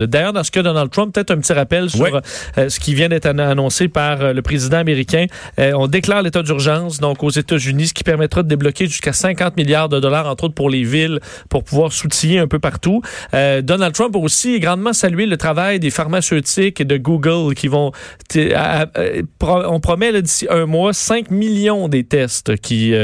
D'ailleurs, dans ce cas, Donald Trump, peut-être un petit rappel sur euh, ce qui vient d'être annoncé par euh, le président américain. Euh, on déclare l'état d'urgence donc aux États-Unis, ce qui permettra de débloquer jusqu'à 50 milliards de dollars, entre autres pour les villes, pour pouvoir soutiller un peu partout. Donald Trump a aussi grandement salué le travail des pharmaceutiques et de Google qui vont... on promet d'ici un mois 5 millions des tests qui,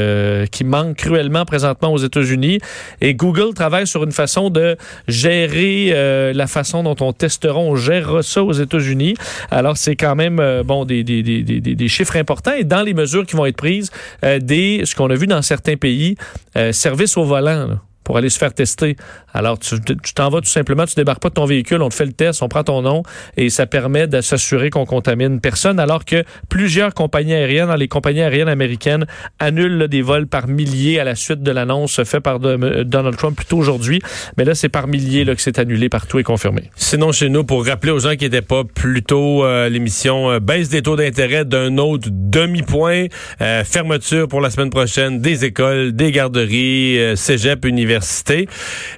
qui manquent cruellement présentement aux États-Unis. Et Google travaille sur une façon de gérer la façon dont on testera, on gérera ça aux États-Unis. Alors, c'est quand même euh, bon des, des, des, des, chiffres importants. Et dans les mesures qui vont être prises, euh, des, ce qu'on a vu dans certains pays, euh, service au volant. Pour aller se faire tester. Alors, tu t'en vas tout simplement, tu débarques pas de ton véhicule, on te fait le test, on prend ton nom et ça permet de s'assurer qu'on contamine personne, alors que plusieurs compagnies aériennes, dans les compagnies aériennes américaines, annulent des vols par milliers à la suite de l'annonce faite par Donald Trump plus tôt aujourd'hui. Mais là, c'est par milliers là, que c'est annulé partout et confirmé. Sinon, chez nous, pour rappeler aux gens qui n'étaient pas plus tôt, euh, l'émission euh, baisse des taux d'intérêt d'un autre demi-point, euh, fermeture pour la semaine prochaine des écoles, des garderies, cégep, université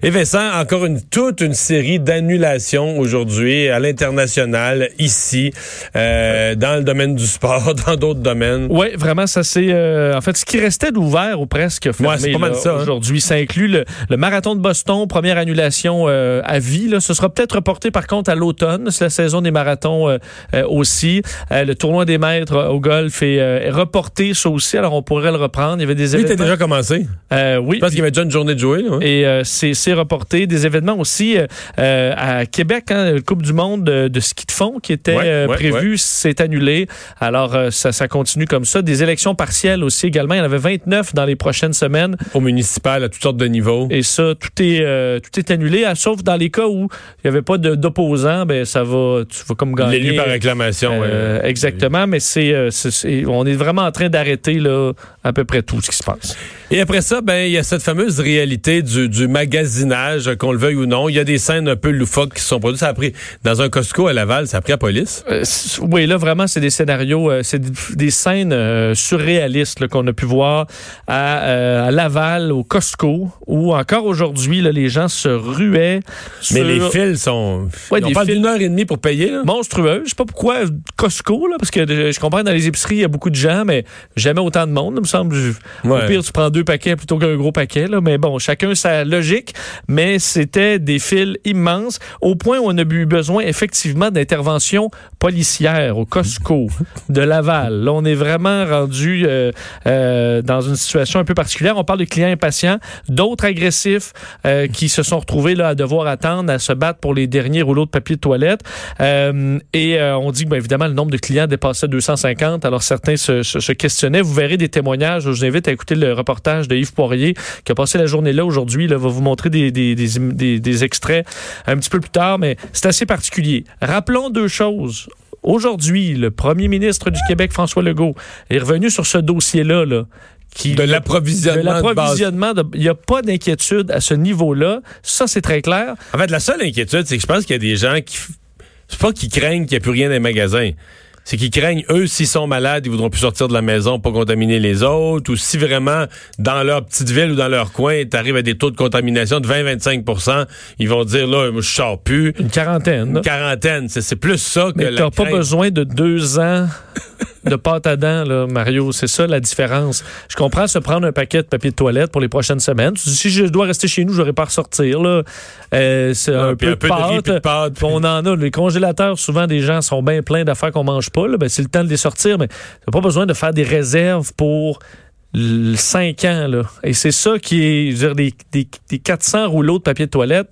et Vincent, encore une toute une série d'annulations aujourd'hui à l'international, ici, euh, dans le domaine du sport, dans d'autres domaines. Oui, vraiment, ça c'est euh, en fait ce qui restait d'ouvert ou presque fermé ouais, ça, hein. aujourd'hui. Ça inclut le, marathon de Boston, première annulation euh, à vie. Là. Ce sera peut-être reporté par contre à l'automne. C'est la saison des marathons aussi. le tournoi des maîtres au golf est, reporté, ça aussi. Alors on pourrait le reprendre. Il y avait des événements. Oui, déjà commencé. oui. Parce qu'il y avait déjà une journée de jouer. Et euh, c'est reporté. Des événements aussi euh, euh, à Québec, hein, la Coupe du monde de, ski de fond qui était prévu, c'est annulé. Alors, ça, ça continue comme ça. Des élections partielles aussi également. Il y en avait 29 dans les prochaines semaines. Au municipal, à toutes sortes de niveaux. Et ça, tout est, tout est annulé, sauf dans les cas où il n'y avait pas d'opposants, ben ça va, tu vas comme gagner. L'élu par réclamation, Exactement, mais c'est, on est vraiment en train d'arrêter là à peu près tout ce qui se passe. Et après ça, ben il y a cette fameuse réalité du, du magasinage, qu'on le veuille ou non. Il y a des scènes un peu loufoques qui sont produites. Ça a pris dans un Costco à Laval, ça a pris la police. Euh, oui, là vraiment, c'est des scénarios, euh, c'est des, scènes euh, surréalistes qu'on a pu voir à, Laval, au Costco, où encore aujourd'hui, les gens se ruaient. Mais les fils sont. Ouais, on parle d'une heure et demie pour payer. Monstrueux. Je sais pas pourquoi Costco, là, parce que je comprends dans les épiceries, il y a beaucoup de gens, mais jamais autant de monde, il me semble. Au pire, tu prends deux paquets plutôt qu'un gros paquet. Là. Mais bon, chacun sa logique. Mais c'était des fils immenses au point où on a eu besoin effectivement d'intervention policière au Costco de Laval. Là, on est vraiment rendu euh, euh, dans une situation un peu particulière. On parle de clients impatients, d'autres agressifs euh, qui se sont retrouvés là à devoir attendre, à se battre pour les derniers rouleaux de papier de toilette. et on dit que, bien, évidemment, le nombre de clients dépassait 250. Alors certains se, se, se questionnaient. Vous verrez des témoignages. Je vous invite à écouter le reportage de Yves Poirier qui a passé la journée là aujourd'hui. Il va vous montrer des, des, des, des extraits un petit peu plus tard, mais c'est assez particulier. Rappelons deux choses. Aujourd'hui, le premier ministre du Québec, François Legault, est revenu sur ce dossier-là. Là, qui, de l'approvisionnement. Il n'y a pas d'inquiétude à ce niveau-là. Ça, c'est très clair. En fait, la seule inquiétude, c'est que je pense qu'il y a des gens qui... C'est pas qu'ils craignent qu'il n'y ait plus rien dans les magasins c'est qu'ils craignent, eux, s'ils sont malades, ils voudront plus sortir de la maison pour contaminer les autres, ou si vraiment, dans leur petite ville ou dans leur coin, t'arrives à des taux de contamination de 20-25% ils vont dire, là, je sors plus. Une quarantaine. Une quarantaine, c'est plus ça que Mais t'as pas besoin de deux ans de pâte à dents, là, Mario. C'est ça la différence. Je comprends se prendre un paquet de papier de toilette pour les prochaines semaines. Si je dois rester chez nous, je n'aurai pas à ressortir. Là. Euh, c'est un, peu, de, pâte. On en a. Les congélateurs, souvent, des gens sont bien pleins d'affaires qu'on mange pas. Ben, c'est le temps de les sortir, mais t'as pas besoin de faire des réserves pour 5 ans. Là. Et c'est ça qui est, je veux dire, des, des 400 rouleaux de papier de toilette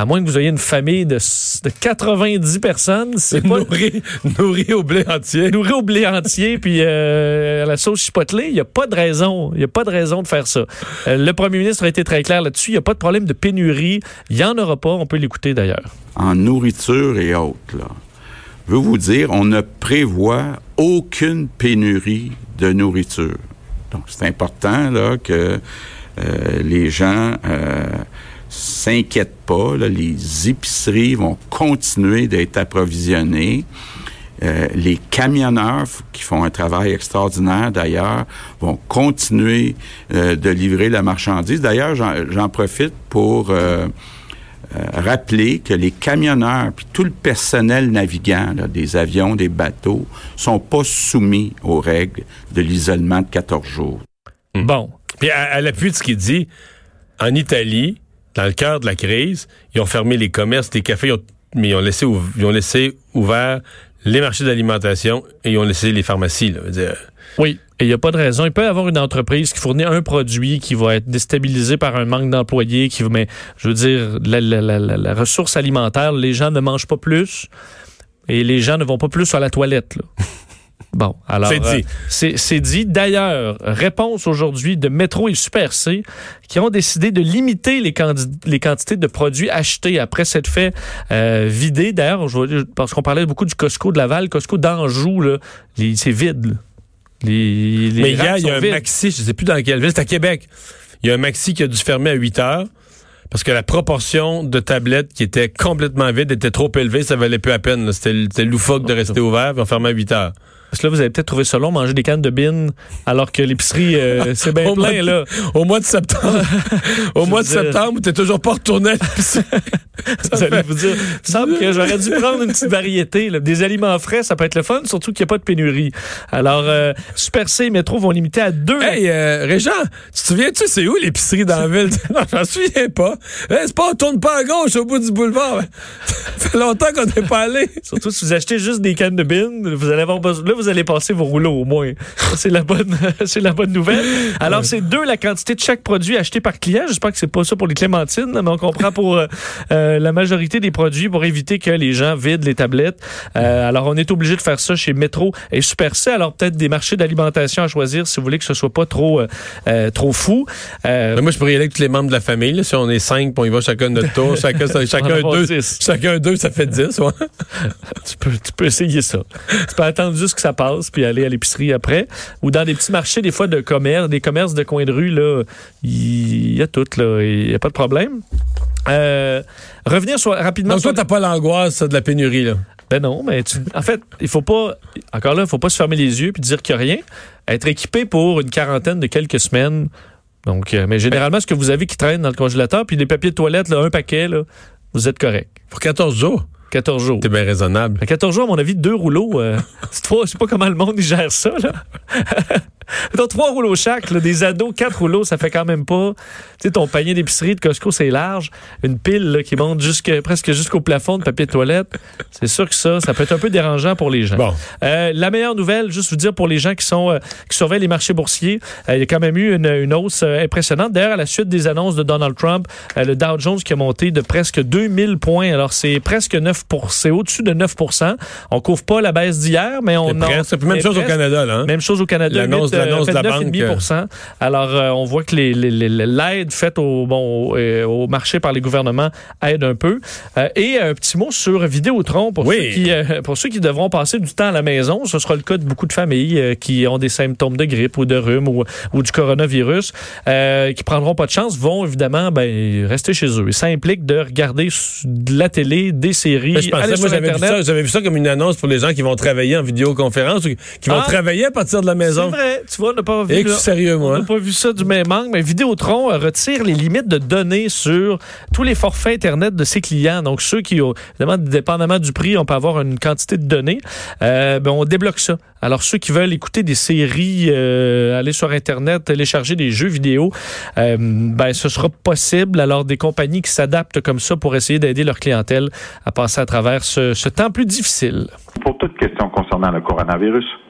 à moins que vous ayez une famille de, 90 personnes, c'est pas... Nourri, au blé entier. Nourri au blé entier, puis euh, à la sauce chipotelée, il n'y a pas de raison. Il n'y a pas de raison de faire ça. Euh, le premier ministre a été très clair là-dessus. Il n'y a pas de problème de pénurie. Il n'y en aura pas. On peut l'écouter d'ailleurs. En nourriture et autres, là, je veux vous dire, on ne prévoit aucune pénurie de nourriture. Donc, c'est important là, que euh, les gens s'inquiète pas. les épiceries vont continuer d'être approvisionnées. Euh, les camionneurs qui font un travail extraordinaire d'ailleurs vont continuer euh, de livrer la marchandise. D'ailleurs, j'en profite pour euh, rappeler que les camionneurs puis tout le personnel navigant des avions, des bateaux, sont pas soumis aux règles de l'isolement de 14 jours. Bon. Puis à, l'appui de ce qu'il dit, en Italie, dans le cœur de la crise, ils ont fermé les commerces, les cafés, mais ils ont laissé, ils ont laissé ouverts les marchés d'alimentation et ils ont laissé les pharmacies. Là, dire. Oui, et il n'y a pas de raison. Il peut y avoir une entreprise qui fournit un produit qui va être déstabilisé par un manque d'employés, qui mais je veux dire, la, la, la, ressource alimentaire, les gens ne mangent pas plus et les gens ne vont pas plus à la toilette. Là. Bon, alors c'est dit. Euh, c'est dit. D'ailleurs, réponse aujourd'hui de Métro et Super C qui ont décidé de limiter les, les quantités de produits achetés après cette fait euh, vidé. D'ailleurs, parce qu'on parlait beaucoup du Costco de Laval, Costco d'Anjou, c'est vide. Les, Mais hier, il y a un maxi, je ne sais plus dans quelle ville, c'est à Québec. Il y a un maxi qui a dû fermer à 8 heures parce que la proportion de tablettes qui était complètement vide était trop élevée, ça valait peu à peine. C'était loufoque de rester ouvert, puis on fermait à 8 heures. Parce que là, vous avez peut-être trouvé ça long, manger des cannes de bines, alors que l'épicerie, euh, c'est bien plein, là. Au mois de septembre. au mois de septembre, t'es toujours pas retourné à l'épicerie. vous allez vous dire, semble que j'aurais dû prendre une petite variété. Là. Des aliments frais, ça peut être le fun, surtout qu'il n'y a pas de pénurie. Alors, euh, Super C et Métro vont limiter à deux. Hey, euh, Régent, tu te souviens-tu, c'est où l'épicerie dans la ville? non, j'en souviens pas. c'est pas, on tourne pas à gauche au bout du boulevard. ça fait longtemps qu'on n'est pas allé. Surtout si vous achetez juste des cannes de bines, vous allez avoir besoin vous allez passer vos rouleaux au moins. C'est la bonne, c'est la bonne nouvelle. Alors, c'est deux la quantité de chaque produit acheté par client. J'espère que c'est pas ça pour les clémentines, mais on comprend pour euh, euh, la majorité des produits pour éviter que les gens vident les tablettes. Euh, alors, on est obligé de faire ça chez Metro et Super C. Alors, peut-être des marchés d'alimentation à choisir si vous voulez que ce soit pas trop, trop fou. moi, je pourrais y aller avec tous les membres de la famille. Si on est cinq, on y va chacun de notre tour. Chacun, chacun deux. Chacun deux, ça fait dix. tu, peux, tu peux essayer ça. Tu peux attendre juste que ça passe, puis aller à l'épicerie après. Ou dans des petits marchés, des fois, de commerce, des commerces de coin de rue, là, il y a tout, là. Il n'y a pas de problème. Euh, revenir sur, rapidement. Donc, toi, t'as pas l'angoisse de la pénurie, là? Ben non, mais en fait, il faut pas, encore là, il faut pas se fermer les yeux puis dire qu'il n'y a rien. Être équipé pour une quarantaine de quelques semaines. Donc, euh, mais généralement, ce que vous avez qui traîne dans le congélateur, puis les papiers de toilette, là, un paquet, là, vous êtes correct. Pour 14 jours? 14 jours. C'est bien raisonnable. À 14 jours, à mon avis, deux rouleaux. Euh, c'est pas, pas comment le monde y gère ça, là. Donc, trois rouleaux chaque, des ados, quatre rouleaux, ça fait quand même pas. Tu sais, ton panier d'épicerie de Costco, c'est large. Une pile qui monte jusque, presque jusqu'au plafond de papier de toilette. C'est sûr que ça, ça peut être un peu dérangeant pour les gens. Bon. Euh, la meilleure nouvelle, juste vous dire pour les gens qui sont euh, qui surveillent les marchés boursiers, euh, il y a quand même eu une, une hausse impressionnante. D'ailleurs, à la suite des annonces de Donald Trump, le Dow Jones qui a monté de presque 2000 points. Alors, c'est presque 9 c'est au-dessus de 9% On couvre pas la baisse d'hier, mais on a. C'est même chose au Canada, là. Hein? Même chose au Canada. L'annonce de la banque. Alors, euh, on voit que l'aide faite au, bon, euh, au marché par les gouvernements aide un peu. Euh, et un petit mot sur Vidéotron pour, ceux qui, pour ceux qui devront passer du temps à la maison. Ce sera le cas de beaucoup de familles qui ont des symptômes de grippe ou de rhume ou, ou du coronavirus, qui prendront pas de chance, vont évidemment ben, rester chez eux. Et ça implique de regarder de la télé, des séries, je pensais, moi, j'avais vu, ça, j'avais vu ça comme une annonce pour les gens qui vont travailler en vidéoconférence ou qui vont ah! travailler à partir de la maison. C'est vrai, tu vois, on n'a pas vu, sérieux, moi. On n'a pas vu ça du même angle, mais Vidéotron retire les limites de données sur tous les forfaits Internet de ses clients. Donc, ceux qui, évidemment, dépendamment du prix, on peut avoir une quantité de données, euh, ben, on débloque ça. Alors, ceux qui veulent écouter des séries, euh, aller sur Internet, télécharger des jeux vidéo, euh, ben, ce sera possible. Alors, des compagnies qui s'adaptent comme ça pour essayer d'aider leur clientèle à passer à travers ce, ce temps plus difficile. Pour toute question concernant le coronavirus,